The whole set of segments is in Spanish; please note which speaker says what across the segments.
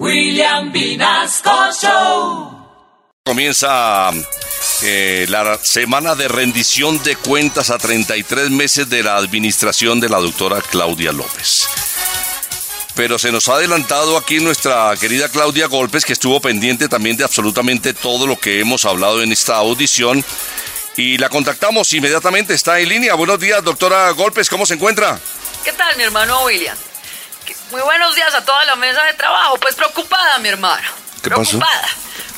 Speaker 1: William Vinasco Show.
Speaker 2: Comienza eh, la semana de rendición de cuentas a 33 meses de la administración de la doctora Claudia López. Pero se nos ha adelantado aquí nuestra querida Claudia Golpes, que estuvo pendiente también de absolutamente todo lo que hemos hablado en esta audición. Y la contactamos inmediatamente, está en línea. Buenos días, doctora Golpes, ¿cómo se encuentra?
Speaker 3: ¿Qué tal, mi hermano William? Muy buenos días a toda la mesa de trabajo. Pues preocupada, mi hermano.
Speaker 2: ¿Qué pasó?
Speaker 3: preocupada.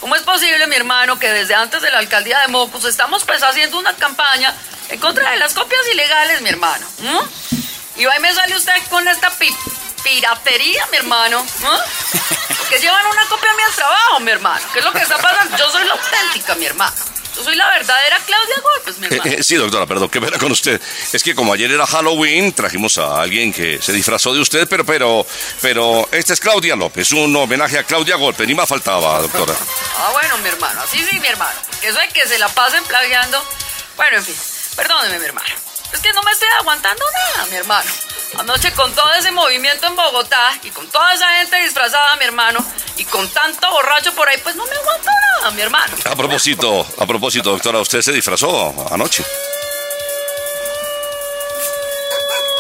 Speaker 3: ¿Cómo es posible, mi hermano, que desde antes de la alcaldía de Mocus estamos pues haciendo una campaña en contra de las copias ilegales, mi hermano? ¿Mm? Y ahí me sale usted con esta pi- piratería, mi hermano. ¿Mm? Que llevan una copia a mí al trabajo, mi hermano. ¿Qué es lo que está pasando? Yo soy la auténtica, mi hermano. Yo soy la verdadera Claudia Golpes, mi hermano.
Speaker 2: Eh, sí, doctora, perdón, qué pena con usted. Es que como ayer era Halloween, trajimos a alguien que se disfrazó de usted, pero, pero, pero, esta es Claudia López, un homenaje a Claudia Golpe, ni más faltaba, doctora.
Speaker 3: Ah, bueno, mi hermano, así sí, mi hermano. Porque eso de que se la pasen plagiando. Bueno, en fin, perdóneme, mi hermano. Es que no me estoy aguantando nada, mi hermano. Anoche con todo ese movimiento en Bogotá y con toda esa gente disfrazada, mi hermano, y con tanto borracho por ahí, pues no me aguanto nada, mi hermano.
Speaker 2: A propósito, a propósito, doctora, usted se disfrazó anoche.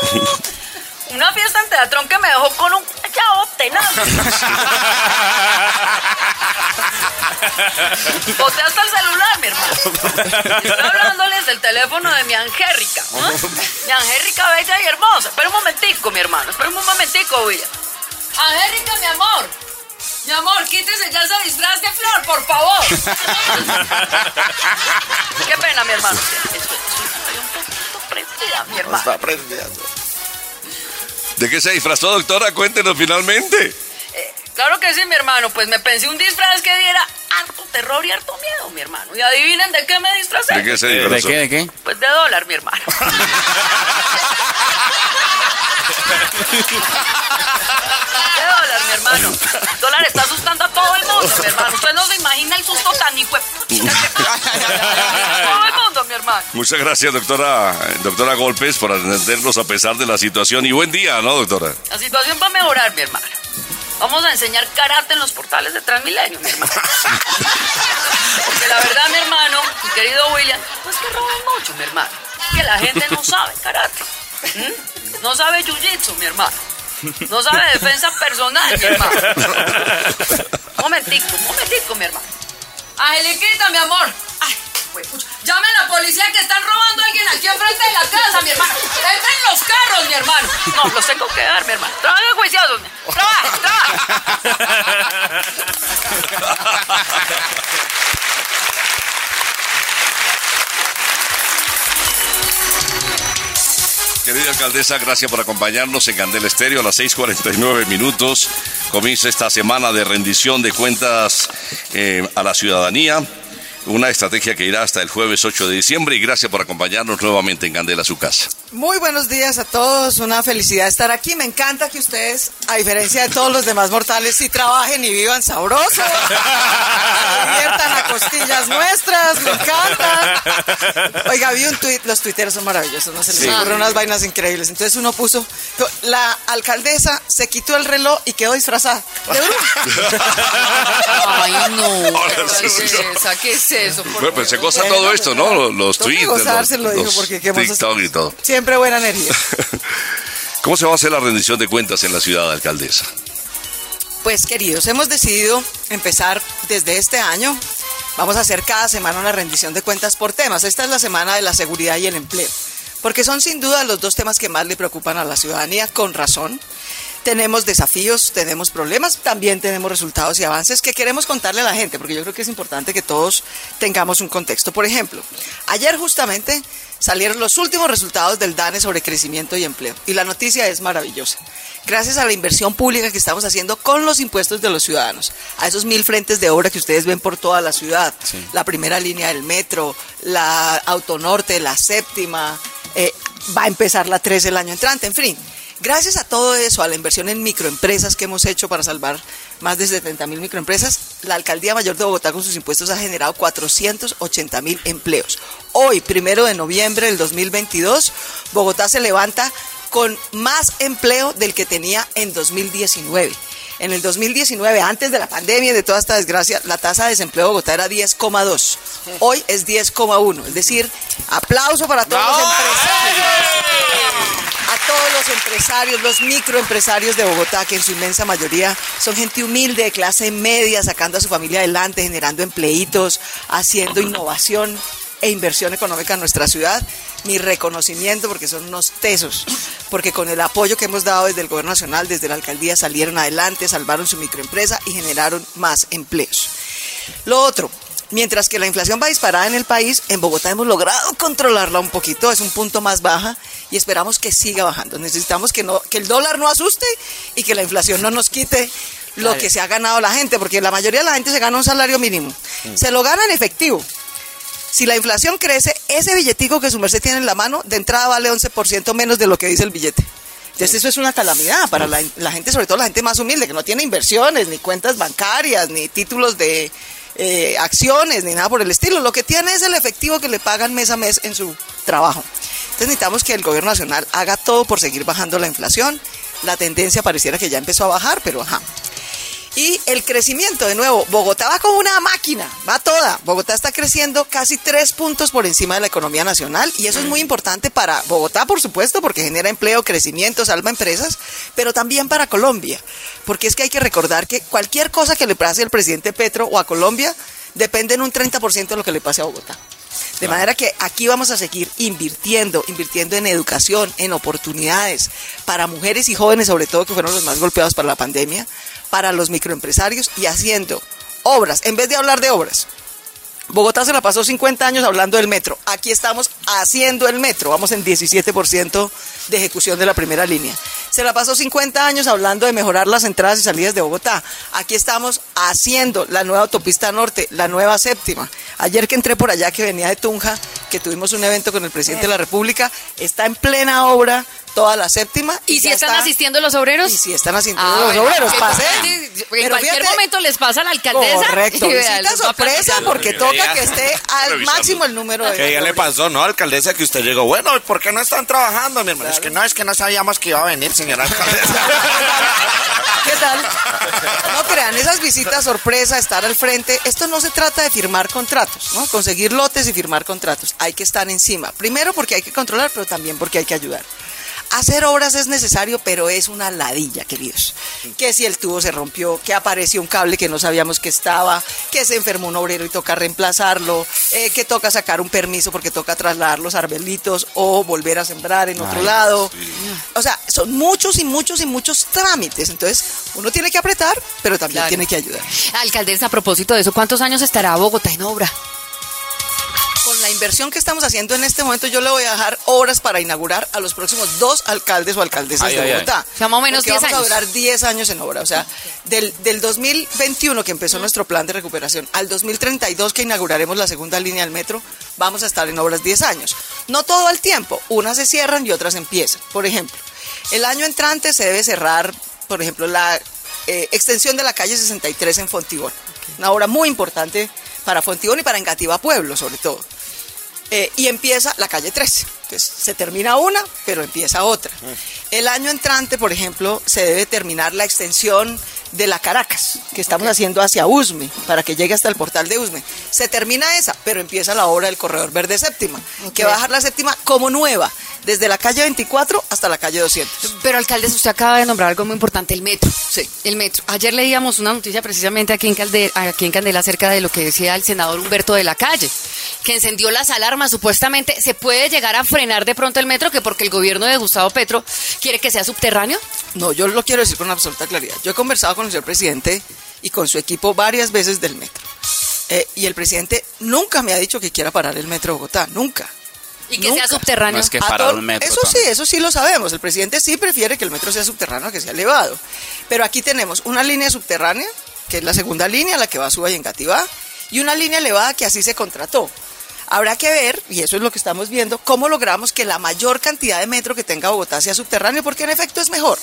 Speaker 3: Una fiesta en Teatrón que me dejó con un chavo tenaz. Boté hasta el celular, mi hermano. Estoy hablándoles del teléfono de mi Angélica. ¿no? Mi Angélica bella y hermosa. Espera un momentico, mi hermano. Espera un momentico, William. Angélica, mi amor. Mi amor, quítese ya ese disfraz de flor, por favor. Qué pena, mi hermano. Estoy, un poquito prendida, mi hermano.
Speaker 2: ¿De qué se disfrazó, doctora? Cuéntenos finalmente.
Speaker 3: Claro que sí, mi hermano. Pues me pensé un disfraz que diera harto terror y harto miedo, mi hermano. Y adivinen de qué me disfrazé.
Speaker 2: ¿De qué se
Speaker 4: ¿De
Speaker 2: disfrazó?
Speaker 4: qué? ¿De qué?
Speaker 3: Pues de dólar, mi hermano. ¿Qué dólar, mi hermano? El dólar está asustando a todo el mundo, mi hermano. Usted no se imagina el susto tan hijo de Todo el mundo, mi hermano.
Speaker 2: Muchas gracias, doctora, doctora Golpes, por atendernos a pesar de la situación. Y buen día, ¿no, doctora?
Speaker 3: La situación va a mejorar, mi hermano. Vamos a enseñar karate en los portales de Transmilenio, mi hermano. Porque la verdad, mi hermano, mi querido William, pues que roban mucho, mi hermano. Que la gente no sabe karate. No sabe jiu-jitsu, mi hermano. No sabe defensa personal, mi hermano. Momentico, momentico, mi hermano. Angeliquita, mi amor. Ay, juepucha. Llame a la policía que están robando a alguien aquí enfrente de la casa, mi hermano. Entren los carros, mi hermano. No, los tengo que dar, mi hermano. Trabaje juiciosos. mi- Trabaje,
Speaker 2: Querida alcaldesa, gracias por acompañarnos en Candel Estéreo a las 6:49 minutos. Comienza esta semana de rendición de cuentas eh, a la ciudadanía. Una estrategia que irá hasta el jueves 8 de diciembre y gracias por acompañarnos nuevamente en Candela, su casa.
Speaker 5: Muy buenos días a todos, una felicidad estar aquí. Me encanta que ustedes, a diferencia de todos los demás mortales, sí trabajen y vivan sabroso. Se diviertan a costillas nuestras, me encanta. Oiga, vi un tuit, los tuiteros son maravillosos, no se les ocurren unas vainas increíbles. Entonces uno puso, la alcaldesa se quitó el reloj y quedó disfrazada. De bruja.
Speaker 3: Ay, no.
Speaker 2: Ahora sí, sí, sí.
Speaker 3: Esa, ¿Qué es eso?
Speaker 2: Bueno, pues se goza todo esto, ¿no? Los, tweets,
Speaker 5: gozárselo,
Speaker 2: los,
Speaker 5: dijo,
Speaker 2: los TikTok y todo.
Speaker 5: Siempre buena energía.
Speaker 2: ¿Cómo se va a hacer la rendición de cuentas en la ciudad, alcaldesa?
Speaker 5: Pues queridos, hemos decidido empezar desde este año. Vamos a hacer cada semana una rendición de cuentas por temas. Esta es la semana de la seguridad y el empleo, porque son sin duda los dos temas que más le preocupan a la ciudadanía, con razón. Tenemos desafíos, tenemos problemas, también tenemos resultados y avances que queremos contarle a la gente, porque yo creo que es importante que todos tengamos un contexto. Por ejemplo, ayer justamente salieron los últimos resultados del DANE sobre crecimiento y empleo, y la noticia es maravillosa. Gracias a la inversión pública que estamos haciendo con los impuestos de los ciudadanos, a esos mil frentes de obra que ustedes ven por toda la ciudad, la primera línea del metro, la autonorte, la séptima, eh, va a empezar la 3 el año entrante, en fin. Gracias a todo eso, a la inversión en microempresas que hemos hecho para salvar más de 70 mil microempresas, la Alcaldía Mayor de Bogotá con sus impuestos ha generado 480 mil empleos. Hoy, primero de noviembre del 2022, Bogotá se levanta con más empleo del que tenía en 2019. En el 2019, antes de la pandemia y de toda esta desgracia, la tasa de desempleo de Bogotá era 10,2. Hoy es 10,1. Es decir, aplauso para todos los empresarios. A todos los empresarios, los microempresarios de Bogotá, que en su inmensa mayoría son gente humilde, de clase media, sacando a su familia adelante, generando empleitos, haciendo innovación e inversión económica en nuestra ciudad. Mi reconocimiento porque son unos tesos, porque con el apoyo que hemos dado desde el Gobierno Nacional, desde la alcaldía, salieron adelante, salvaron su microempresa y generaron más empleos. Lo otro, mientras que la inflación va disparada en el país, en Bogotá hemos logrado controlarla un poquito, es un punto más baja y esperamos que siga bajando. Necesitamos que, no, que el dólar no asuste y que la inflación no nos quite lo que se ha ganado la gente, porque la mayoría de la gente se gana un salario mínimo. Se lo gana en efectivo. Si la inflación crece, ese billetico que su merced tiene en la mano, de entrada vale 11% menos de lo que dice el billete. Entonces eso es una calamidad para la, la gente, sobre todo la gente más humilde, que no tiene inversiones, ni cuentas bancarias, ni títulos de eh, acciones, ni nada por el estilo. Lo que tiene es el efectivo que le pagan mes a mes en su trabajo. Entonces necesitamos que el gobierno nacional haga todo por seguir bajando la inflación. La tendencia pareciera que ya empezó a bajar, pero ajá. Y el crecimiento, de nuevo, Bogotá va como una máquina, va toda. Bogotá está creciendo casi tres puntos por encima de la economía nacional y eso es muy importante para Bogotá, por supuesto, porque genera empleo, crecimiento, salva empresas, pero también para Colombia, porque es que hay que recordar que cualquier cosa que le pase al presidente Petro o a Colombia depende en un 30% de lo que le pase a Bogotá. De manera que aquí vamos a seguir invirtiendo, invirtiendo en educación, en oportunidades para mujeres y jóvenes, sobre todo que fueron los más golpeados por la pandemia, para los microempresarios y haciendo obras, en vez de hablar de obras. Bogotá se la pasó 50 años hablando del metro. Aquí estamos haciendo el metro. Vamos en 17% de ejecución de la primera línea. Se la pasó 50 años hablando de mejorar las entradas y salidas de Bogotá. Aquí estamos haciendo la nueva autopista norte, la nueva séptima. Ayer que entré por allá, que venía de Tunja, que tuvimos un evento con el presidente de la República, está en plena obra toda la séptima.
Speaker 3: ¿Y, si están
Speaker 5: está-
Speaker 3: asistiendo los obreros?
Speaker 5: Y si están asistiendo
Speaker 3: Ah,
Speaker 5: los
Speaker 3: bueno,
Speaker 5: obreros, pasé.
Speaker 3: En
Speaker 5: Pero
Speaker 3: cualquier
Speaker 5: fíjate-
Speaker 3: momento les pasa a la alcaldesa.
Speaker 5: Correcto, visita sorpresa porque toca que esté al máximo el número de
Speaker 4: Que ya le pasó, ¿no, alcaldesa? Que usted llegó, bueno, ¿por qué no están trabajando, mi hermano? Es que no, es que no sabíamos que iba a venir, señora alcaldesa.
Speaker 5: ¿Qué tal? No crean, esas visitas sorpresa, estar al frente, esto no se trata de firmar contratos, ¿no? Conseguir lotes y firmar contratos. Hay que estar encima. Primero porque hay que controlar, pero también porque hay que ayudar. Hacer obras es necesario, pero es una ladilla, queridos. Que si el tubo se rompió, que apareció un cable que no sabíamos que estaba, que se enfermó un obrero y toca reemplazarlo, eh, que toca sacar un permiso porque toca trasladar los arbelitos o volver a sembrar en otro lado. O sea, son muchos y muchos y muchos trámites. Entonces, uno tiene que apretar, pero también
Speaker 3: Claro.
Speaker 5: tiene que ayudar.
Speaker 3: Alcaldesa, a propósito de eso, ¿cuántos años estará Bogotá en obra?
Speaker 5: La inversión que estamos haciendo en este momento, yo le voy a dejar horas para inaugurar a los próximos dos alcaldes o alcaldesas
Speaker 4: Ay,
Speaker 5: de
Speaker 4: ay, ay.
Speaker 5: Bogotá.
Speaker 3: O sea, más o menos
Speaker 5: Porque
Speaker 3: 10
Speaker 5: vamos
Speaker 3: años.
Speaker 5: a durar 10 años en obra. O sea, del, del 2021 que empezó nuestro plan de recuperación al 2032 que inauguraremos la segunda línea del metro, vamos a estar en obras 10 años. No todo al tiempo, unas se cierran y otras empiezan. Por ejemplo, el año entrante se debe cerrar, por ejemplo, la eh, extensión de la calle 63 en Fontibón. Una obra muy importante para Fontibón y para Engativá Pueblo, sobre todo. Eh, y empieza la calle 13. Entonces, se termina una, pero empieza otra. El año entrante, por ejemplo, se debe terminar la extensión de la Caracas, que estamos haciendo hacia Usme, para que llegue hasta el portal de Usme. Se termina esa, pero empieza la obra del Corredor Verde Séptima, que va a dejar la séptima como nueva, desde la calle 24 hasta la calle 200.
Speaker 3: Pero, alcaldesa, usted acaba de nombrar algo muy importante, el metro.
Speaker 5: Sí.
Speaker 3: El metro. Ayer leíamos una noticia precisamente aquí en, Calde- aquí en Candela acerca de lo que decía el senador Humberto de la Calle, que encendió las alarmas. Supuestamente se puede llegar a frenar de pronto el metro, que porque el gobierno de Gustavo Petro quiere que sea subterráneo.
Speaker 5: No, yo lo quiero decir con absoluta claridad. Yo he conversado con el señor presidente y con su equipo varias veces del metro. Eh, y el presidente nunca me ha dicho que quiera parar el metro de Bogotá, nunca.
Speaker 3: Y que
Speaker 5: Nunca.
Speaker 3: sea subterráneo.
Speaker 6: No es que parar un metro.
Speaker 5: Eso sí, eso sí lo sabemos. El presidente sí prefiere que el metro sea subterráneo que sea elevado. Pero aquí tenemos una línea subterránea, que es la segunda línea, la que va a Suba y Engativá, y una línea elevada que así se contrató. Habrá que ver, y eso es lo que estamos viendo, cómo logramos que la mayor cantidad de metro que tenga Bogotá sea subterráneo, porque en efecto es mejor.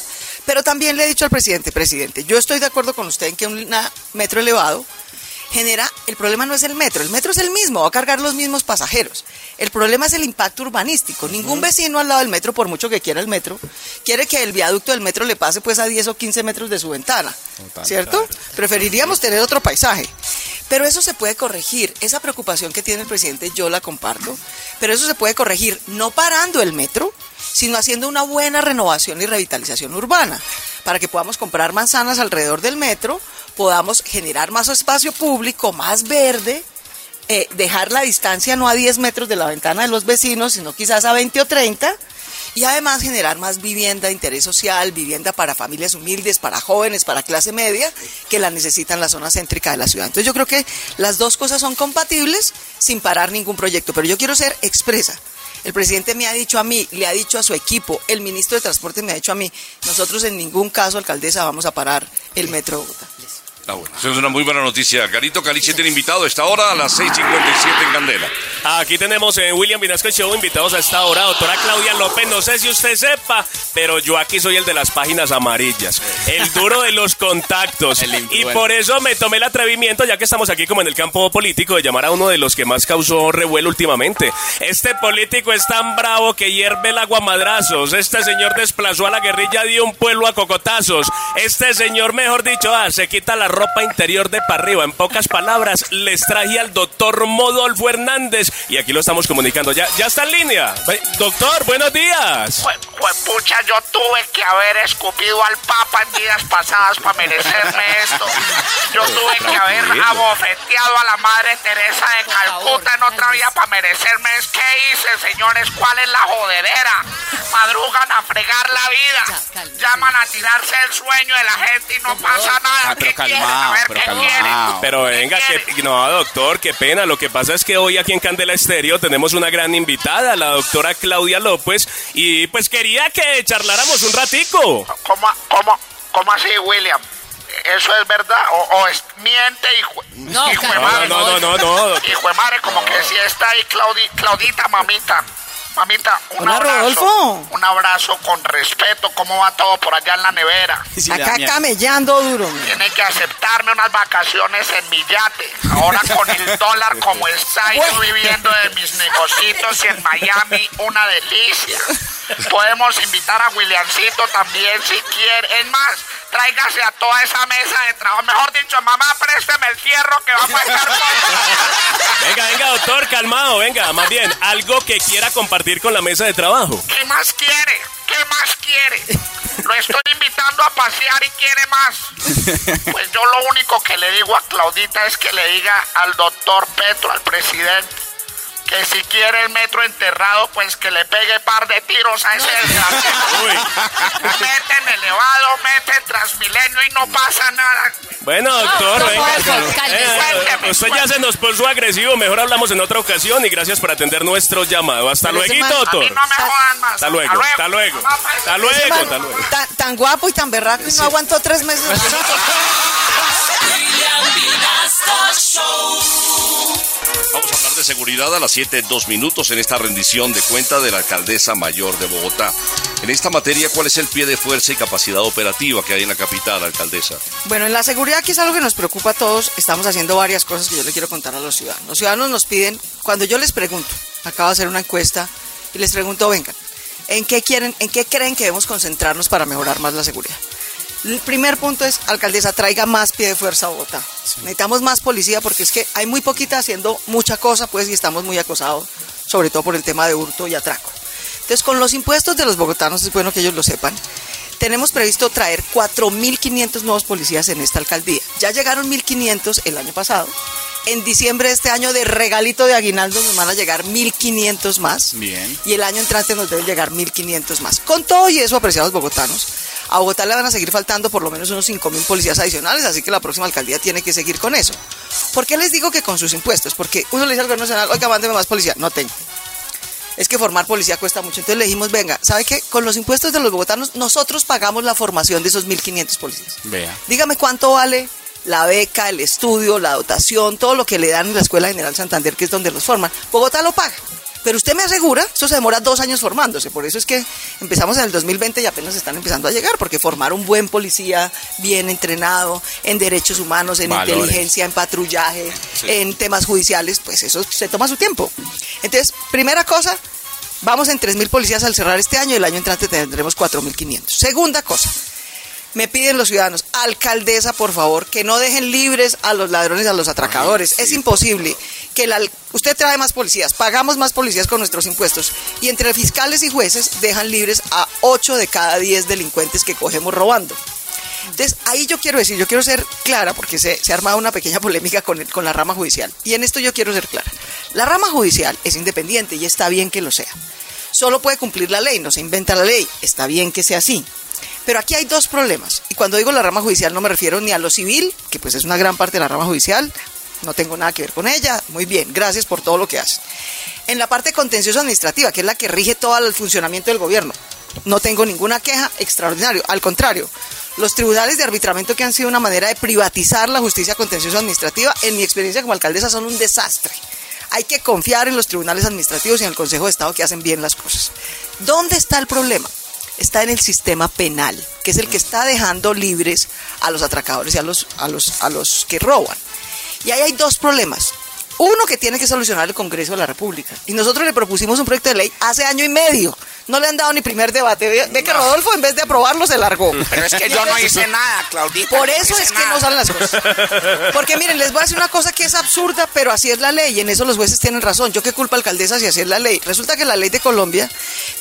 Speaker 5: Pero también le he dicho al presidente, presidente, yo estoy de acuerdo con usted en que un metro elevado genera, el problema no es el metro, el metro es el mismo, va a cargar los mismos pasajeros. El problema es el impacto urbanístico. Ningún vecino al lado del metro, por mucho que quiera el metro, quiere que el viaducto del metro le pase pues a 10 o 15 metros de su ventana, ¿cierto? Preferiríamos tener otro paisaje. Pero eso se puede corregir. Esa preocupación que tiene el presidente yo la comparto, pero eso se puede corregir no parando el metro, sino haciendo una buena renovación y revitalización urbana, para que podamos comprar manzanas alrededor del metro, podamos generar más espacio público, más verde, eh, dejar la distancia no a 10 metros de la ventana de los vecinos, sino quizás a 20 o 30, y además generar más vivienda de interés social, vivienda para familias humildes, para jóvenes, para clase media, que la necesitan la zona céntrica de la ciudad. Entonces yo creo que las dos cosas son compatibles sin parar ningún proyecto, pero yo quiero ser expresa. El presidente me ha dicho a mí, le ha dicho a su equipo, el ministro de Transporte me ha dicho a mí, nosotros en ningún caso, alcaldesa, vamos a parar el metro de Bogotá.
Speaker 2: Ah, bueno, eso es una muy buena noticia. Carito Caliche tiene invitado a esta hora a las 6.57 en Candela.
Speaker 6: Aquí tenemos en William Vinasco Show invitados a esta hora, doctora Claudia López. No sé si usted sepa, pero yo aquí soy el de las páginas amarillas, el duro de los contactos. y por eso me tomé el atrevimiento, ya que estamos aquí como en el campo político, de llamar a uno de los que más causó revuelo últimamente. Este político es tan bravo que hierve el agua a madrazos. Este señor desplazó a la guerrilla de un pueblo a cocotazos. Este señor, mejor dicho, ah, se quita la ropa interior de para arriba. En pocas palabras, les traje al doctor Modolfo Hernández y aquí lo estamos comunicando. Ya, ya está en línea. Doctor, buenos días.
Speaker 7: pucha, yo tuve que haber escupido al Papa en días pasadas para merecerme esto. Yo tuve que haber abofeteado a la Madre Teresa de Calcuta en otra vida para merecerme. Es que hice, señores, ¿cuál es la jodedera? Madrugan a fregar la vida. Llaman a tirarse el sueño de la gente y no pasa nada.
Speaker 8: Ah, pero
Speaker 7: ¿Qué quieren?
Speaker 8: Calmado, pero
Speaker 7: ¿qué
Speaker 8: calmado.
Speaker 7: quieren?
Speaker 6: Pero
Speaker 7: ¿Qué
Speaker 6: venga, que no, doctor, qué pena. Lo que pasa es que hoy aquí en Candela Estéreo tenemos una gran invitada, la doctora Claudia López, y pues quería que charláramos un ratico.
Speaker 7: ¿Cómo, cómo, cómo así, William? ¿Eso es verdad? ¿O, o es miente, hijo,
Speaker 9: No,
Speaker 7: hijo de
Speaker 6: No, no, no, no, no.
Speaker 7: Hijo de madre, como que si está ahí Claudi- Claudita, mamita. Mamita, un
Speaker 5: Hola,
Speaker 7: abrazo.
Speaker 5: Rodolfo.
Speaker 7: Un abrazo con respeto. ¿Cómo va todo por allá en la nevera?
Speaker 8: Sí,
Speaker 5: Acá camellando duro. mira.
Speaker 7: Tiene que aceptarme unas vacaciones en mi yate. Ahora con el dólar como está, yo viviendo de mis negocios en Miami, una delicia. Podemos invitar a Williamcito también si quiere. Es más, tráigase a toda esa mesa de trabajo. Mejor dicho, mamá, présteme el fierro que vamos a estar con...
Speaker 6: Venga, venga, doctor, calmado, venga, más bien, algo que quiera compartir con la mesa de trabajo.
Speaker 7: ¿Qué más quiere? ¿Qué más quiere? Lo estoy invitando a pasear y quiere más. Pues yo lo único que le digo a Claudita es que le diga al doctor Petro, al presidente, que si quiere el metro enterrado, pues que le pegue par de tiros a ese desgraciado.
Speaker 6: Uy.
Speaker 7: Mete en elevado, mete en Transmilenio y no pasa nada.
Speaker 6: Bueno, doctor,
Speaker 9: No,
Speaker 6: venga. Eh,
Speaker 7: Cuénteme,
Speaker 6: usted ya se nos puso agresivo, mejor hablamos en otra ocasión y gracias por atender nuestro llamado. Hasta luego, doctor.
Speaker 7: mí no me jodan más.
Speaker 6: Hasta luego, hasta luego. Hasta luego, hasta luego.
Speaker 5: Tan, tan guapo y tan berraco y no aguantó tres meses.
Speaker 1: Show.
Speaker 2: Vamos a hablar de seguridad a las 7, 2 minutos en esta rendición de cuenta de la alcaldesa mayor de Bogotá. En esta materia, ¿cuál es el pie de fuerza y capacidad operativa que hay en la capital, alcaldesa?
Speaker 5: Bueno, en la seguridad, que es algo que nos preocupa a todos, estamos haciendo varias cosas que yo le quiero contar a los ciudadanos. Los ciudadanos nos piden, cuando yo les pregunto, acabo de hacer una encuesta y les pregunto, vengan, ¿en qué quieren, en qué creen que debemos concentrarnos para mejorar más la seguridad? El primer punto es, alcaldesa, traiga más pie de fuerza a Bogotá. Necesitamos más policía porque es que hay muy poquita haciendo mucha cosa, pues, y estamos muy acosados, sobre todo por el tema de hurto y atraco. Entonces, con los impuestos de los bogotanos, es bueno que ellos lo sepan, tenemos previsto traer 4.500 nuevos policías en esta alcaldía. Ya llegaron 1.500 el año pasado. En diciembre de este año, de regalito de aguinaldo, nos van a llegar 1.500 más.
Speaker 8: Bien.
Speaker 5: Y el año entrante nos deben llegar 1.500 más. Con todo y eso, apreciados bogotanos, a Bogotá le van a seguir faltando por lo menos unos 5.000 policías adicionales, así que la próxima alcaldía tiene que seguir con eso. ¿Por qué les digo que con sus impuestos? Porque uno le dice al gobierno nacional, oiga, mándeme más policía. No tengo es que formar policía cuesta mucho. Entonces le dijimos, venga, ¿sabe qué? Con los impuestos de los bogotanos, nosotros pagamos la formación de esos 1.500 policías.
Speaker 8: Vea.
Speaker 5: Dígame cuánto vale la beca, el estudio, la dotación, todo lo que le dan en la Escuela General Santander, que es donde los forman. Bogotá lo paga. Pero usted me asegura, eso se demora dos años formándose. Por eso es que empezamos en el 2020 y apenas están empezando a llegar, porque formar un buen policía bien entrenado en derechos humanos, en
Speaker 6: Valores.
Speaker 5: inteligencia, en patrullaje, en temas judiciales, pues eso se toma su tiempo. Entonces, primera cosa, vamos en 3.000 policías al cerrar este año y el año entrante tendremos 4.500. Segunda cosa, me piden los ciudadanos, alcaldesa, por favor, que no dejen libres a los ladrones, a los atracadores. Es imposible que la, usted trae más policías, pagamos más policías con nuestros impuestos y entre fiscales y jueces dejan libres a 8 de cada 10 delincuentes que cogemos robando. Entonces, ahí yo quiero decir, yo quiero ser clara, porque se, se ha armado una pequeña polémica con, el- con la rama judicial. Y en esto yo quiero ser clara. La rama judicial es independiente y está bien que lo sea. Solo puede cumplir la ley, no se inventa la ley. Está bien que sea así. Pero aquí hay dos problemas. Y cuando digo la rama judicial no me refiero ni a lo civil, que pues es una gran parte de la rama judicial, no tengo nada que ver con ella. Muy bien, gracias por todo lo que haces. En la parte contencioso administrativa, que es la que rige todo el funcionamiento del gobierno, no tengo ninguna queja extraordinario. Al contrario, los tribunales de arbitramiento que han sido una manera de privatizar la justicia contencioso administrativa, en mi experiencia como alcaldesa, son un desastre. Hay que confiar en los tribunales administrativos y en el Consejo de Estado que hacen bien las cosas. ¿Dónde está el problema? Está en el sistema penal, que es el que está dejando libres a los atracadores y a los, a los, a los que roban. Y ahí hay dos problemas. Uno que tiene que solucionar el Congreso de la República. Y nosotros le propusimos un proyecto de ley hace año y medio. No le han dado ni primer debate. Ve, ve que Rodolfo, en vez de aprobarlo, se largó.
Speaker 4: Pero es que yo no hice nada, Claudita.
Speaker 5: Por eso es que no salen las cosas. Porque miren, les voy a decir una cosa que es absurda, pero así es la ley y en eso los jueces tienen razón. Yo qué culpa alcaldesa si así es la ley. Resulta que la ley de Colombia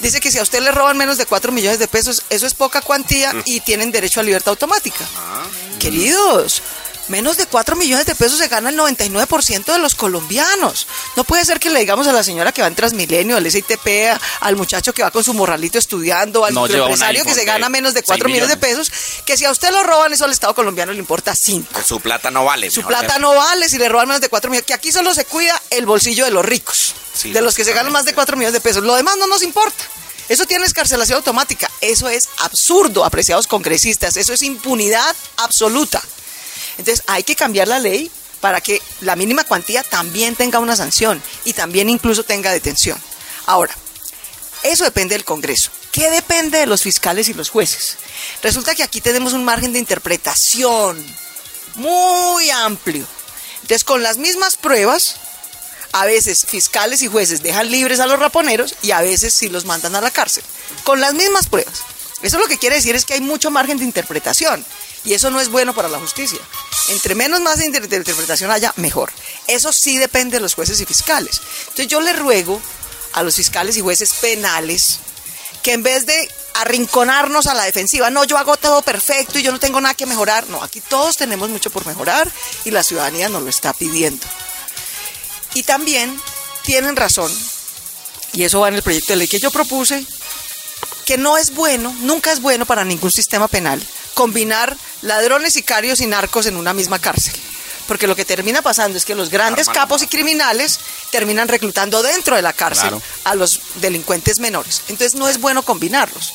Speaker 5: dice que si a usted le roban menos de 4 millones de pesos, eso es poca cuantía y tienen derecho a libertad automática. Queridos, menos de 4 millones de pesos se gana el 99% de los colombianos. No puede ser que le digamos a la señora que va en Transmilenio, al SITP, a- al muchacho que va con su morralito estudiando, al
Speaker 9: No
Speaker 5: empresario que se gana menos de
Speaker 9: seis
Speaker 5: 4 millones de pesos, que si a usted lo roban, eso al Estado colombiano le importa 5.
Speaker 4: Su plata no vale.
Speaker 5: Su plata no vale si le roban menos de 4 millones, que aquí solo se cuida el bolsillo de los ricos,
Speaker 4: Sí,
Speaker 5: de los que se ganan más de 4 millones de pesos. Lo demás no nos importa. Eso tiene escarcelación automática. Eso es absurdo, apreciados congresistas. Eso es impunidad absoluta. Entonces hay que cambiar la ley para que la mínima cuantía también tenga una sanción y también incluso tenga detención. Ahora, eso depende del Congreso. ¿Qué depende de los fiscales y los jueces? Resulta que aquí tenemos un margen de interpretación muy amplio. Entonces, con las mismas pruebas, a veces fiscales y jueces dejan libres a los raponeros y a veces sí los mandan a la cárcel. Con las mismas pruebas. Eso lo que quiere decir es que hay mucho margen de interpretación y eso no es bueno para la justicia. Entre menos más de inter- de interpretación haya, mejor. Eso sí depende de los jueces y fiscales. Entonces yo le ruego a los fiscales y jueces penales que en vez de arrinconarnos a la defensiva, no, yo hago todo perfecto y yo no tengo nada que mejorar. No, aquí todos tenemos mucho por mejorar y la ciudadanía nos lo está pidiendo. Y también tienen razón, y eso va en el proyecto de ley que yo propuse, que no es bueno, nunca es bueno para ningún sistema penal combinar ladrones, sicarios y narcos en una misma cárcel. Porque lo que termina pasando es que los grandes capos y criminales terminan reclutando dentro de la cárcel
Speaker 9: Claro.
Speaker 5: a los delincuentes menores. Entonces no es bueno combinarlos.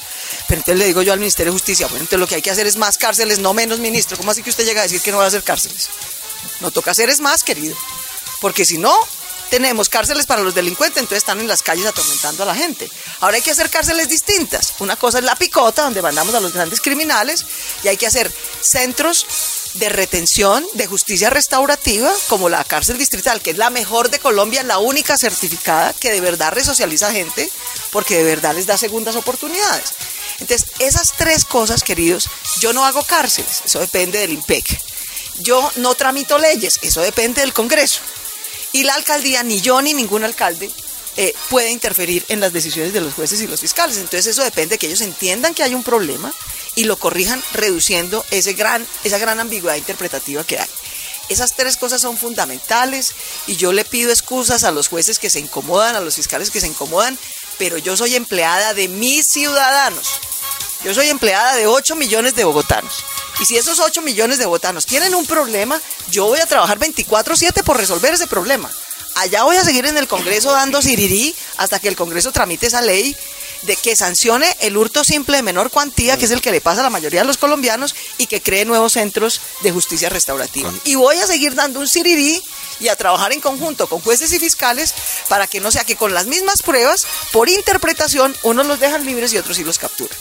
Speaker 5: Pero entonces le digo yo al Ministerio de Justicia, bueno, entonces lo que hay que hacer es más cárceles, no menos, ministro. ¿Cómo así que usted llega a decir que no va a hacer cárceles? No toca hacer es más, querido. Porque si no, tenemos cárceles para los delincuentes, entonces están en las calles atormentando a la gente. Ahora hay que hacer cárceles distintas. Una cosa es la picota, donde mandamos a los grandes criminales, y hay que hacer centros de retención, de justicia restaurativa, como la cárcel distrital, que es la mejor de Colombia, la única certificada que de verdad resocializa gente, porque de verdad les da segundas oportunidades. Entonces, esas tres cosas, queridos, yo no hago cárceles, eso depende del IMPEC. Yo no tramito leyes, eso depende del Congreso. Y la alcaldía, ni yo ni ningún alcalde, eh, puede interferir en las decisiones de los jueces y los fiscales. Entonces eso depende de que ellos entiendan que hay un problema y lo corrijan reduciendo ese gran, esa gran ambigüedad interpretativa que hay. Esas tres cosas son fundamentales y yo le pido excusas a los jueces que se incomodan, a los fiscales que se incomodan, pero yo soy empleada de mis ciudadanos. Yo soy empleada de 8 millones de bogotanos. Y si esos 8 millones de bogotanos tienen un problema, yo voy a trabajar 24/7 por resolver ese problema. Allá voy a seguir en el Congreso dando sirirí hasta que el Congreso tramite esa ley de que sancione el hurto simple de menor cuantía, que es el que le pasa a la mayoría de los colombianos, y que cree nuevos centros de justicia restaurativa. Y voy a seguir dando un sirirí y a trabajar en conjunto con jueces y fiscales para que no sea que con las mismas pruebas, por interpretación, unos los dejan libres y otros sí los capturan.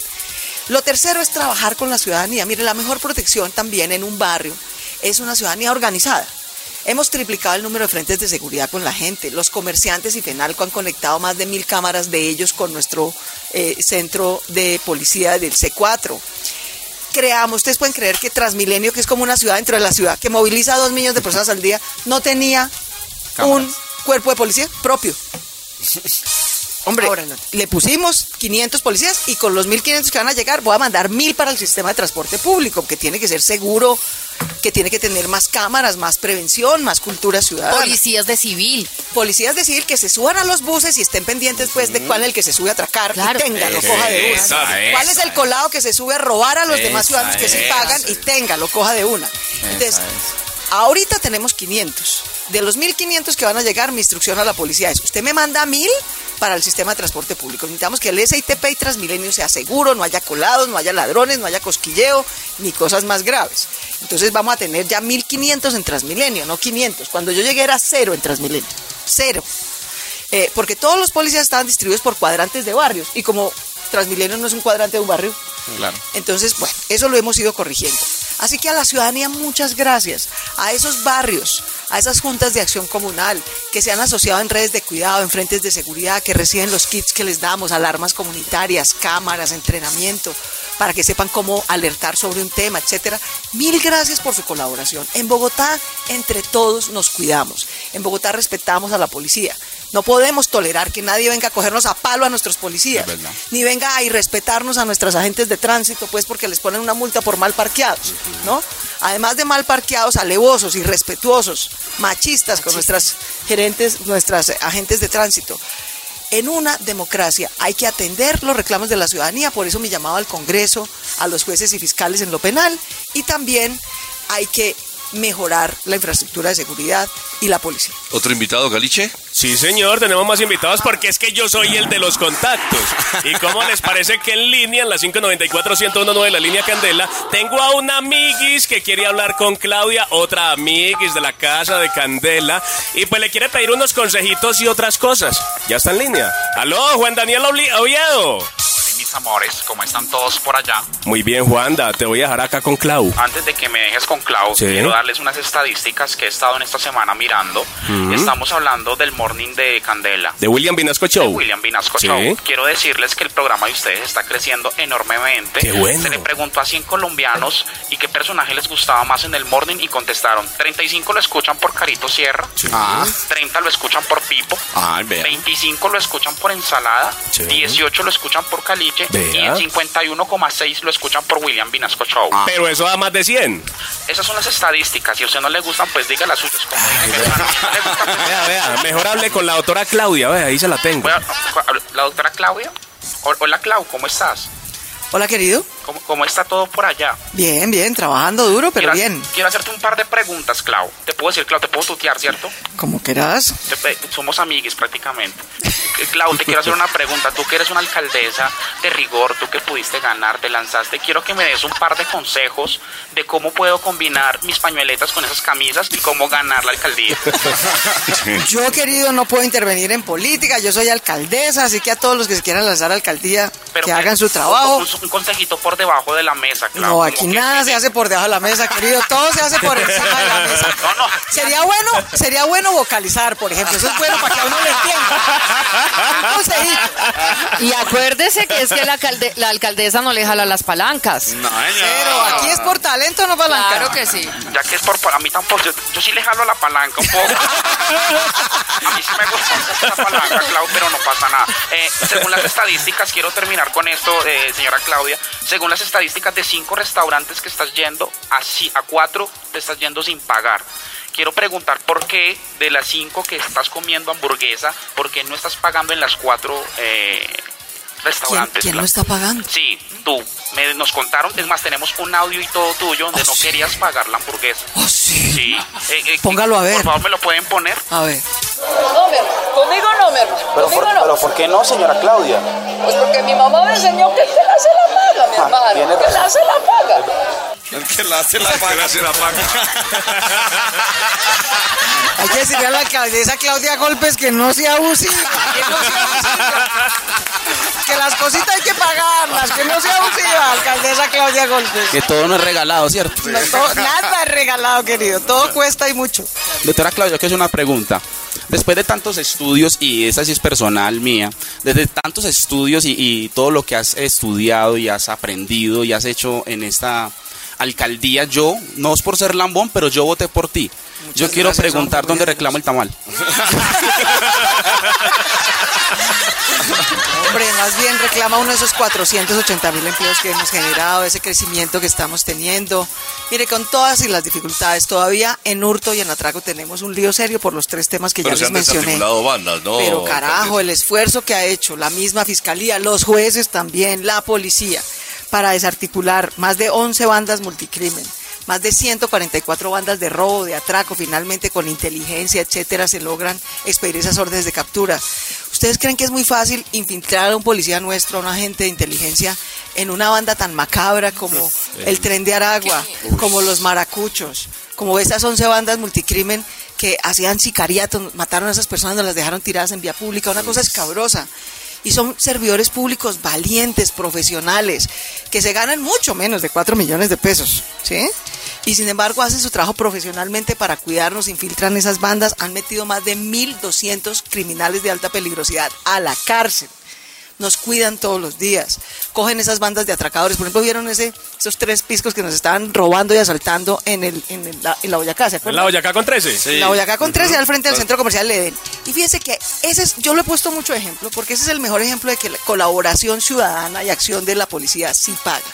Speaker 5: Lo tercero es trabajar con la ciudadanía. Mire, la mejor protección también en un barrio es una ciudadanía organizada. Hemos triplicado el número de frentes de seguridad con la gente. Los comerciantes y Fenalco han conectado más de mil cámaras de ellos con nuestro eh, centro de policía del C4. Creamos, ustedes pueden creer que Transmilenio, que es como una ciudad dentro de la ciudad, que moviliza a dos millones de personas al día, no tenía un cuerpo de policía propio. Hombre, Ahora, le pusimos 500 policías y con los 1.500 que van a llegar voy a mandar 1.000 para el sistema de transporte público, que tiene que ser seguro, que tiene que tener más cámaras, más prevención, más cultura ciudadana.
Speaker 9: Policías de civil.
Speaker 5: Policías de civil que se suban a los buses y estén pendientes pues de cuál es el que se sube a atracar
Speaker 9: Claro.
Speaker 5: y téngalo, coja de una.
Speaker 6: Esa,
Speaker 5: ¿Cuál es el colado que se sube a robar a los demás ciudadanos que sí pagan y téngalo, coja de una? Entonces, ahorita tenemos 500. De los 1.500 que van a llegar, mi instrucción a la policía es, usted me manda 1.000 para el sistema de transporte público. Necesitamos que el SITP y Transmilenio sea seguro, no haya colados, no haya ladrones, no haya cosquilleo, ni cosas más graves. Entonces vamos a tener ya 1.500 en Transmilenio, no 500. Cuando yo llegué era cero en Transmilenio, cero. Eh, porque todos los policías estaban distribuidos por cuadrantes de barrios y como Transmilenio no es un cuadrante de un barrio,
Speaker 8: Claro.
Speaker 5: entonces, bueno, eso lo hemos ido corrigiendo. Así que a la ciudadanía muchas gracias, a esos barrios, a esas juntas de acción comunal que se han asociado en redes de cuidado, en frentes de seguridad, que reciben los kits que les damos, alarmas comunitarias, cámaras, entrenamiento, para que sepan cómo alertar sobre un tema, etcétera. Mil gracias por su colaboración. En Bogotá, entre todos nos cuidamos. En Bogotá respetamos a la policía. No podemos tolerar que nadie venga a cogernos a palo a nuestros policías, ni venga a irrespetarnos a nuestros agentes de tránsito, pues porque les ponen una multa por mal parqueados, ¿no? Además de mal parqueados, alevosos, irrespetuosos, machistas con nuestras gerentes, nuestras agentes de tránsito. En una democracia hay que atender los reclamos de la ciudadanía, por eso mi llamado al Congreso, a los jueces y fiscales en lo penal, y también hay que mejorar la infraestructura de seguridad y la policía.
Speaker 2: ¿Otro invitado, Galiche?
Speaker 6: Sí, señor, tenemos más invitados porque es que yo soy el de los contactos. ¿Y cómo les parece que en línea, en la 594-1019, la línea Candela, tengo a una amiguis que quiere hablar con Claudia, otra amiguis de la casa de Candela, y pues le quiere pedir unos consejitos y otras cosas. Ya está en línea. Aló, Juan Daniel Oviedo.
Speaker 4: Mis amores, ¿cómo están todos por allá?
Speaker 6: Muy bien, Juanda, te voy a dejar acá con Clau.
Speaker 4: Antes de que me dejes con Clau,
Speaker 6: Sí.
Speaker 4: quiero darles unas estadísticas que he estado en esta semana mirando. Estamos hablando del morning de Candela.
Speaker 6: De William Vinasco Show.
Speaker 4: William Vinasco
Speaker 6: Sí.
Speaker 4: Show. Quiero decirles que el programa de ustedes está creciendo enormemente.
Speaker 6: Qué bueno.
Speaker 4: Se le preguntó a 100 colombianos y qué personaje les gustaba más en el morning y contestaron 35 lo escuchan por Carito Sierra,
Speaker 8: Ah,
Speaker 4: 30 lo escuchan por Pipo,
Speaker 8: vea.
Speaker 4: 25 lo escuchan por Ensalada,
Speaker 6: Sí.
Speaker 4: 18 lo escuchan por Y el 51,6 lo escuchan por William Vinasco Show.
Speaker 8: Ah.
Speaker 6: Pero eso da más de 100.
Speaker 4: Esas son las estadísticas. Si a usted no le gustan, pues diga las suyas. Como no pues,
Speaker 6: Vea, vea, mejor hable con la doctora Claudia, vea, ahí se la tengo.
Speaker 4: la doctora Claudia. Ho- Hola Clau, ¿cómo estás?
Speaker 5: Hola, querido.
Speaker 4: ¿Cómo, cómo está todo por allá?
Speaker 5: Bien, bien, trabajando duro, pero
Speaker 4: quiero,
Speaker 5: bien.
Speaker 4: Quiero hacerte un par de preguntas, Clau. Te puedo decir, Clau, te puedo tutear, ¿cierto?
Speaker 5: Como
Speaker 4: pe- somos amiguis prácticamente. Eh, Clau, te quiero hacer una pregunta. Tú que eres una alcaldesa de rigor, tú que pudiste ganar, te lanzaste, quiero que me des un par de consejos de cómo puedo combinar mis pañueletas con esas camisas y cómo ganar la alcaldía.
Speaker 5: Yo, querido, no puedo intervenir en política. Yo soy alcaldesa, así que a todos los que se quieran lanzar a alcaldía, que hagan su trabajo.
Speaker 4: Un, un consejito por debajo de la mesa, Clau.
Speaker 5: No, aquí
Speaker 4: que-
Speaker 5: nada se hace por debajo de la mesa, querido. Todo se hace por encima de la mesa.
Speaker 4: No, no.
Speaker 5: Sería bueno, sería bueno vocalizar, por ejemplo. Eso es bueno para que a uno le entienda. Un consejito.
Speaker 9: Y acuérdese que es que la, alcalde- la alcaldesa no le jala las palancas.
Speaker 8: No,
Speaker 5: Pero aquí es por talento, no palanca.
Speaker 9: Claro que sí.
Speaker 4: Ya que es por... A mí tampoco... Yo, yo sí le jalo la palanca un poco. A mí sí me gusta un poco la palanca, Clau, pero no pasa nada. Eh, según las estadísticas, quiero terminar con esto, eh, señora Claudia. Según las estadísticas de cinco restaurantes que estás yendo, a, ci- a cuatro te estás yendo sin pagar. Quiero preguntar por qué de las cinco que estás comiendo hamburguesa, por qué no estás pagando en las cuatro eh,
Speaker 5: ¿Quién,
Speaker 4: restaurantes.
Speaker 5: quién lo está pagando?
Speaker 4: Sí, tú. Me- nos contaron, es más, tenemos un audio y todo tuyo donde
Speaker 5: ¿Ah,
Speaker 4: no
Speaker 5: sí?
Speaker 4: querías pagar la hamburguesa.
Speaker 5: Oh, sí.
Speaker 4: Sí. Eh, eh,
Speaker 5: Póngalo a ver.
Speaker 4: Por favor, ¿me lo pueden poner?
Speaker 5: A ver.
Speaker 3: Conmigo no, mi hermano.
Speaker 8: Pero,
Speaker 3: Conmigo
Speaker 8: por,
Speaker 3: no.
Speaker 8: pero ¿por qué no, señora Claudia?
Speaker 3: Pues porque mi mamá me enseñó que el que la hace la paga, mi
Speaker 8: Ah,
Speaker 3: hermano. El que la hace la paga.
Speaker 2: El que la hace la paga. hace la paga.
Speaker 5: Hay que decirle a la alcaldesa Claudia Golpes que no sea abusiva, que no las cositas hay que pagarlas, que no sea abusiva, alcaldesa Claudia Golpes.
Speaker 8: Que todo no es regalado, ¿cierto?
Speaker 5: No, todo- nada es regalado, querido. Todo cuesta y mucho.
Speaker 8: Doctora Claudia, que es una pregunta. Después de tantos estudios, y esa sí es personal mía, desde tantos estudios y, y todo lo que has estudiado y has aprendido y has hecho en esta alcaldía, yo, no es por ser lambón, pero yo voté por ti. yo quiero
Speaker 5: gracias,
Speaker 8: preguntar dónde reclamo el tamal.
Speaker 5: Hombre, más bien reclama uno de esos 480 mil empleos que hemos generado, ese crecimiento que estamos teniendo. Mire, con todas y las dificultades, todavía en hurto y en atraco tenemos un lío serio por los tres temas que
Speaker 2: Pero
Speaker 5: ya
Speaker 2: se
Speaker 5: les
Speaker 2: han
Speaker 5: mencioné.
Speaker 2: bandas, ¿no?
Speaker 5: Pero carajo, el esfuerzo que ha hecho la misma fiscalía, los jueces también, la policía, para desarticular más de 11 bandas multicrimen, más de 144 bandas de robo, de atraco, finalmente con inteligencia, etcétera, se logran expedir esas órdenes de captura. ¿Ustedes creen que es muy fácil infiltrar a un policía nuestro, a un agente de inteligencia, en una banda tan macabra como el Tren de Aragua, como los Maracuchos, como estas 11 bandas multicrimen que hacían sicariatos, mataron a esas personas, nos las dejaron tiradas en vía pública, una cosa escabrosa? Y son servidores públicos valientes, profesionales, que se ganan mucho menos de 4 millones de pesos, ¿sí? Y sin embargo hacen su trabajo profesionalmente para cuidarnos, infiltran esas bandas, han metido más de 1.200 criminales de alta peligrosidad a la cárcel. Nos cuidan todos los días. Cogen esas bandas de atracadores. Por ejemplo, vieron ese, esos tres piscos que nos estaban robando y asaltando en, el, en, el- la, en la Boyacá, ¿se
Speaker 6: ¿En
Speaker 5: acuerdan?
Speaker 6: la Boyacá con 13?
Speaker 5: La Boyacá con 13 al frente del centro comercial Eden. Y fíjense que ese es, yo lo he puesto mucho ejemplo, porque ese es el mejor ejemplo de que la colaboración ciudadana y acción de la policía sí paga.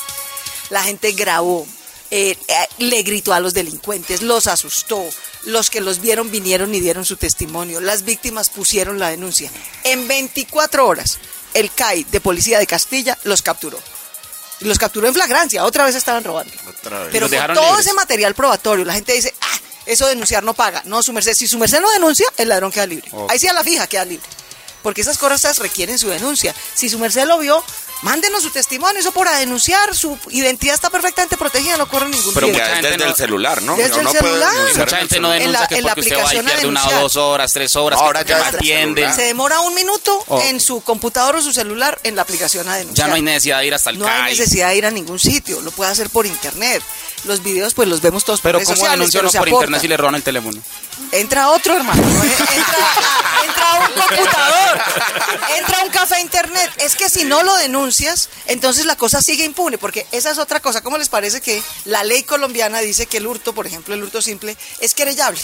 Speaker 5: La gente grabó, eh, eh, le gritó a los delincuentes, los asustó, los que los vieron vinieron y dieron su testimonio, las víctimas pusieron la denuncia. En 24 horas, el CAI de Policía de Castilla los capturó. Los capturó en flagrancia, otra vez estaban robando.
Speaker 2: Otra vez.
Speaker 5: Pero con todo
Speaker 8: libres.
Speaker 5: ese material probatorio, la gente dice, ah, eso denunciar no paga. No, su merced, si su merced no denuncia, el ladrón queda libre. Ahí sí a la fija queda libre. Porque esas cosas requieren su denuncia. Si su merced lo vio, mándenos su testimonio, eso para denunciar, su identidad está perfectamente protegida, no corre ningún
Speaker 8: Pero
Speaker 5: riesgo.
Speaker 8: mucha gente
Speaker 10: desde
Speaker 8: no-
Speaker 10: el celular, ¿no?
Speaker 5: Desde
Speaker 10: No,
Speaker 5: el
Speaker 10: no
Speaker 5: celular.
Speaker 8: Mucha gente no
Speaker 10: celular.
Speaker 5: En la-
Speaker 8: denuncia que
Speaker 5: en la
Speaker 8: porque usted va y
Speaker 5: aplicación a
Speaker 8: pierde una o dos horas, tres horas,
Speaker 10: Ahora
Speaker 8: que
Speaker 10: ya
Speaker 8: atienden.
Speaker 5: Se demora un minuto
Speaker 8: Oh.
Speaker 5: en su computador o su celular en la aplicación a denunciar.
Speaker 8: Ya no hay necesidad de ir hasta el
Speaker 5: No hay necesidad de ir a ningún sitio, lo puede hacer por internet. Los videos pues los vemos todos
Speaker 8: Pero
Speaker 5: por redes
Speaker 8: ¿cómo
Speaker 5: sociales,
Speaker 8: denuncia
Speaker 5: pero
Speaker 8: uno
Speaker 5: se
Speaker 8: por
Speaker 5: aporta.
Speaker 8: internet si le roban el teléfono?
Speaker 5: Entra otro, hermano. Entra, entra un computador. Entra un café internet. Es que si no lo denuncias, entonces la cosa sigue impune, porque esa es otra cosa. ¿Cómo les parece que la ley colombiana dice que el hurto, por ejemplo, el hurto simple, es querellable?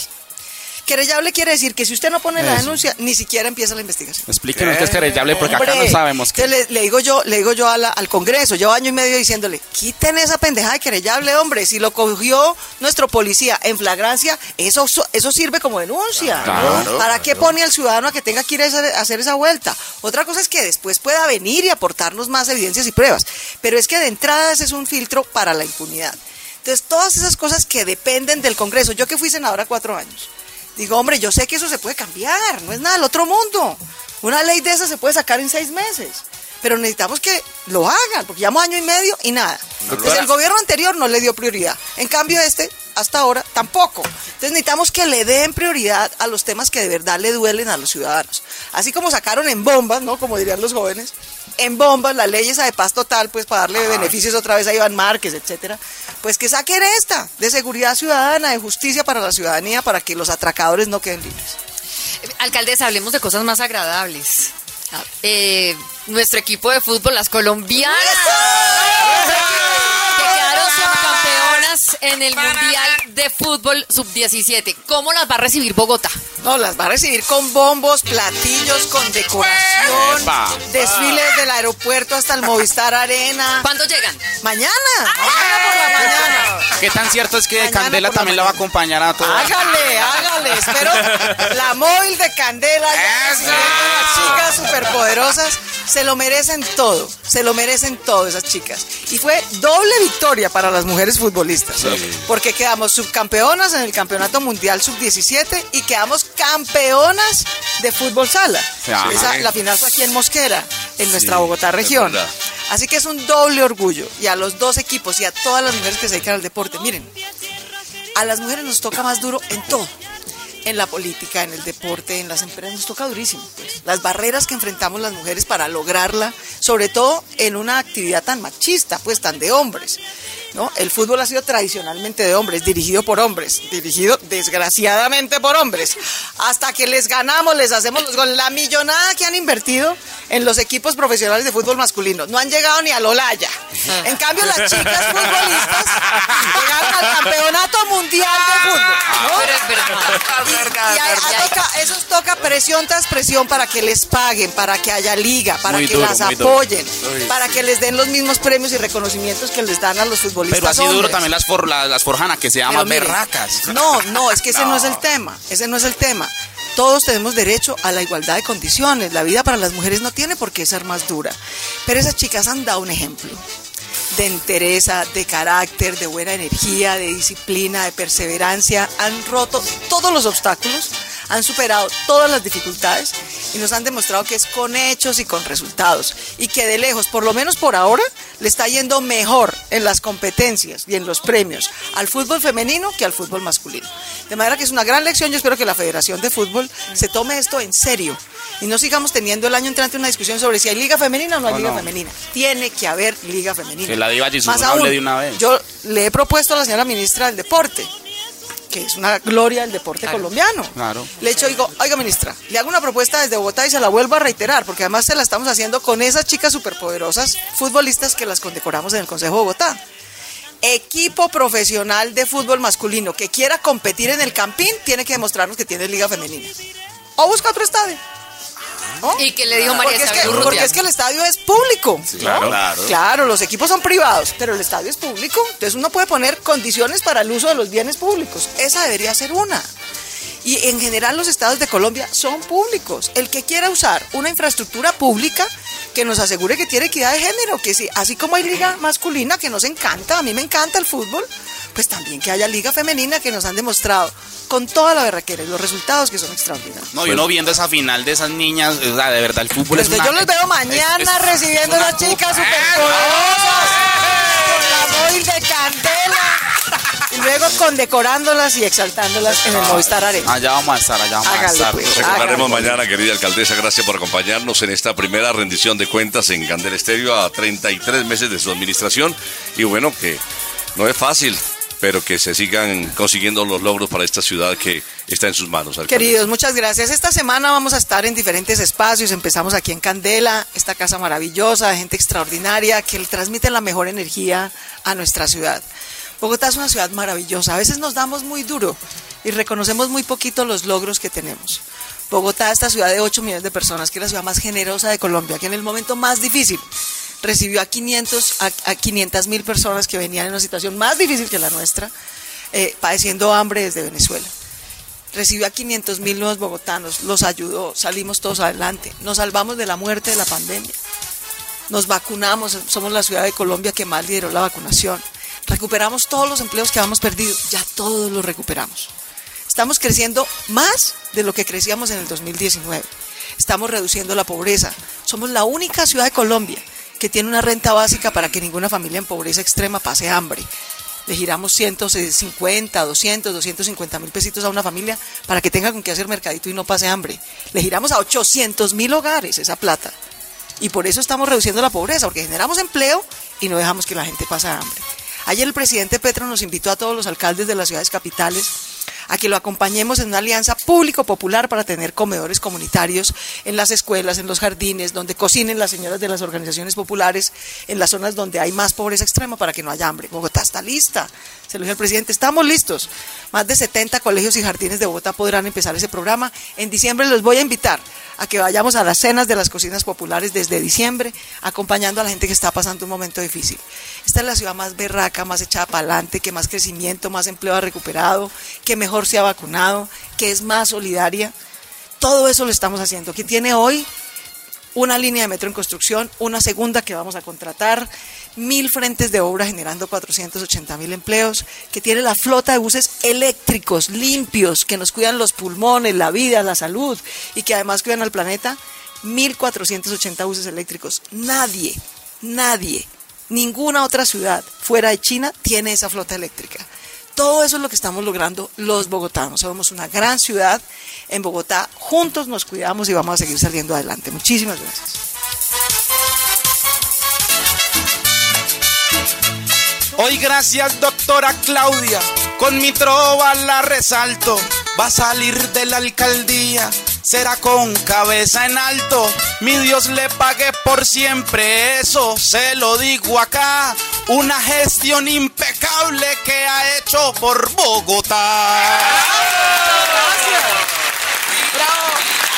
Speaker 5: Querellable quiere decir que si usted no pone la denuncia, ni siquiera empieza la investigación.
Speaker 8: Explíquenos qué es querellable porque acá no sabemos qué.
Speaker 5: le, le digo yo, le digo yo a la- al Congreso, llevo año y medio diciéndole, quiten esa pendejada de querellable, hombre. Si lo cogió nuestro policía en flagrancia, eso, so- eso sirve como denuncia.
Speaker 8: Claro,
Speaker 5: ¿Para qué pone al ciudadano a que tenga que ir a hacer, a hacer esa vuelta? Otra cosa es que después pueda venir y aportarnos más evidencias y pruebas. Pero es que de entrada ese es un filtro para la impunidad. Entonces, todas esas cosas que dependen del Congreso. Yo que fui senadora cuatro años. Digo, hombre, yo sé que eso se puede cambiar, no es nada del otro mundo. Una ley de esa se puede sacar en seis meses. Pero necesitamos que lo hagan, porque llevamos año y medio y nada. Entonces el gobierno anterior no le dio prioridad. En cambio este, hasta ahora, tampoco. Entonces necesitamos que le den prioridad a los temas que de verdad le duelen a los ciudadanos. Así como sacaron en bombas, ¿no? Como dirían los jóvenes, en bombas la ley esa de paz total, pues para darle beneficios otra vez a Iván Márquez, etcétera. Pues que saquen esta, de seguridad ciudadana, de justicia para la ciudadanía, para que los atracadores no queden libres.
Speaker 9: Alcaldesa, hablemos de cosas más agradables. Eh, nuestro equipo de fútbol, las colombianas, que quedaron en el Mundial de Fútbol Sub-17. ¿Cómo las va a recibir Bogotá?
Speaker 5: No, las va a recibir con bombos, platillos, con decoración,
Speaker 8: Epa.
Speaker 5: desfiles del aeropuerto hasta el Movistar Arena.
Speaker 9: ¿Cuándo llegan?
Speaker 5: Mañana, mañana por la mañana.
Speaker 8: ¿Qué tan cierto es que
Speaker 5: Mañana
Speaker 8: Candela
Speaker 5: la
Speaker 8: también la va a acompañar a todos?
Speaker 5: Hágale, hágale. Espero la móvil de Candela.
Speaker 10: Eso.
Speaker 5: las chicas superpoderosas. Se lo merecen todo, se lo merecen todo esas chicas. Y fue doble victoria para las mujeres futbolistas, porque quedamos subcampeonas en el Campeonato Mundial Sub-17 y quedamos campeonas de fútbol sala. Esa- la final fue aquí en Mosquera, en nuestra Bogotá región. Así que es un doble orgullo y a los dos equipos y a todas las mujeres que se dedican al deporte. Miren, a las mujeres nos toca más duro en todo. En la política, en el deporte, en las empresas, nos toca durísimo. pues. Las barreras que enfrentamos las mujeres para lograrla, sobre todo en una actividad tan machista, pues tan de hombres. ¿No? El fútbol ha sido tradicionalmente de hombres, dirigido por hombres, dirigido desgraciadamente por hombres. Hasta que les ganamos, les hacemos los goles. La millonada que han invertido en los equipos profesionales de fútbol masculino. No han llegado ni al Olaya. En cambio, las chicas futbolistas llegaron al campeonato mundial de fútbol. ¿no?
Speaker 9: Pero es verdad.
Speaker 5: Y- y ahí toca- eso toca presión tras presión para que les paguen, para que haya liga, para
Speaker 8: Muy
Speaker 5: que
Speaker 8: duro,
Speaker 5: las apoyen, para que les den los mismos premios y reconocimientos que les dan a los futbolistas.
Speaker 8: Pero así duro
Speaker 5: hombres.
Speaker 8: también las, for, las, las forjanas, que se llaman berracas.
Speaker 5: No, no, es que ese no. es el tema. Ese no es el tema. Todos tenemos derecho a la igualdad de condiciones. La vida para las mujeres no tiene por qué ser más dura. Pero esas chicas han dado un ejemplo de entereza, de carácter, de buena energía, de disciplina, de perseverancia. Han roto todos los obstáculos, han superado todas las dificultades y nos han demostrado que es con hechos y con resultados. Y que de lejos, por lo menos por ahora, le está yendo mejor en las competencias y en los premios al fútbol femenino que al fútbol masculino. De manera que es una gran lección. Yo espero que la Federación de Fútbol se tome esto en serio y no sigamos teniendo el año entrante una discusión sobre si hay liga femenina o no hay liga
Speaker 8: no.
Speaker 5: femenina. Tiene que haber liga femenina.
Speaker 8: La diva
Speaker 5: Más
Speaker 8: no hable
Speaker 5: aún,
Speaker 8: de una vez.
Speaker 5: Yo le he propuesto a la señora ministra del Deporte que es una gloria del deporte colombiano.
Speaker 8: Claro.
Speaker 5: Le he dicho, digo, oiga ministra, le hago una propuesta desde Bogotá y se la vuelvo a reiterar, porque además se la estamos haciendo con esas chicas superpoderosas futbolistas que las condecoramos en el Consejo de Bogotá. Equipo profesional de fútbol masculino que quiera competir en el Campín tiene que demostrarnos que tiene liga femenina. O busca otro estadio. ¿No?
Speaker 9: ¿Y qué le dijo María
Speaker 5: porque es, que,
Speaker 9: Urrutia?
Speaker 5: porque es que el estadio es público.
Speaker 2: Claro, claro.
Speaker 5: Claro, los equipos son privados, pero el estadio es público. Entonces uno puede poner condiciones para el uso de los bienes públicos. Esa debería ser una. Y en general los estados de Colombia son públicos. El que quiera usar una infraestructura pública que nos asegure que tiene equidad de género, que sí, así como hay liga masculina que nos encanta, a mí me encanta el fútbol, pues también que haya liga femenina que nos han demostrado con toda la berraquera y los resultados que son extraordinarios.
Speaker 8: No, y uno viendo esa final de esas niñas, o sea, de verdad, el fútbol es una-
Speaker 5: yo los veo mañana
Speaker 8: es- es-
Speaker 5: recibiendo
Speaker 8: es una
Speaker 5: a las chicas
Speaker 8: copa.
Speaker 5: superpoderosas con la móvil de candela y luego condecorándolas y exaltándolas en el Movistar Arena.
Speaker 8: Allá vamos a estar, allá vamos a
Speaker 5: Hágale,
Speaker 8: estar.
Speaker 5: pues.
Speaker 2: Recordaremos mañana, querida alcaldesa, gracias por acompañarnos en esta primera rendición de cuentas en Candel Estéreo a 33 meses de su administración. Y bueno, que no es fácil, pero que se sigan consiguiendo los logros para esta ciudad que está en sus manos.
Speaker 5: Queridos, muchas gracias. Esta semana vamos a estar en diferentes espacios. Empezamos aquí en Candela, esta casa maravillosa, gente extraordinaria que transmite la mejor energía a nuestra ciudad. Bogotá es una ciudad maravillosa. A veces nos damos muy duro y reconocemos muy poquito los logros que tenemos. Bogotá, esta ciudad de 8 millones de personas, que es la ciudad más generosa de Colombia, que en el momento más difícil recibió a 500 a, a 500 mil personas que venían en una situación más difícil que la nuestra, eh, padeciendo hambre desde Venezuela recibió a 500 mil nuevos bogotanos, los ayudó, salimos todos adelante, nos salvamos de la muerte de la pandemia, nos vacunamos, somos la ciudad de Colombia que más lideró la vacunación, recuperamos todos los empleos que habíamos perdido, ya todos los recuperamos. Estamos creciendo más de lo que crecíamos en el 2019. Estamos reduciendo la pobreza. Somos la única ciudad de Colombia que tiene una renta básica para que ninguna familia en pobreza extrema pase hambre. Le giramos 150, 200, 250 mil pesitos a una familia para que tenga con qué hacer mercadito y no pase hambre. Le giramos a 800 mil hogares esa plata. Y por eso estamos reduciendo la pobreza, porque generamos empleo y no dejamos que la gente pase hambre. Ayer el presidente Petro nos invitó a todos los alcaldes de las ciudades capitales a que lo acompañemos en una alianza público-popular para tener comedores comunitarios en las escuelas, en los jardines, donde cocinen las señoras de las organizaciones populares, en las zonas donde hay más pobreza extrema para que no haya hambre. Bogotá está lista, se lo dije al presidente, estamos listos. Más de 70 colegios y jardines de Bogotá podrán empezar ese programa. En diciembre los voy a invitar a que vayamos a las cenas de las cocinas populares desde diciembre, acompañando a la gente que está pasando un momento difícil. Esta es la ciudad más berraca, más echada para adelante, que más crecimiento, más empleo ha recuperado, que mejor se ha vacunado, que es más solidaria. Todo eso lo estamos haciendo, que tiene hoy una línea de metro en construcción, una segunda que vamos a contratar, mil frentes de obra generando 480 mil empleos, que tiene la flota de buses eléctricos, limpios, que nos cuidan los pulmones, la vida, la salud y que además cuidan al planeta, 1.480 buses eléctricos. Nadie, nadie, ninguna otra ciudad fuera de China tiene esa flota eléctrica. Todo eso es lo que estamos logrando los bogotanos. Somos una gran ciudad. En Bogotá juntos nos cuidamos y vamos a seguir saliendo adelante. Muchísimas gracias.
Speaker 8: Hoy gracias doctora Claudia, con mi trova la resalto, va a salir de la alcaldía, será con cabeza en alto. Mi Dios le pague por siempre eso, se lo digo acá. Una gestión impecable que ha hecho por Bogotá. Gracias, gracias.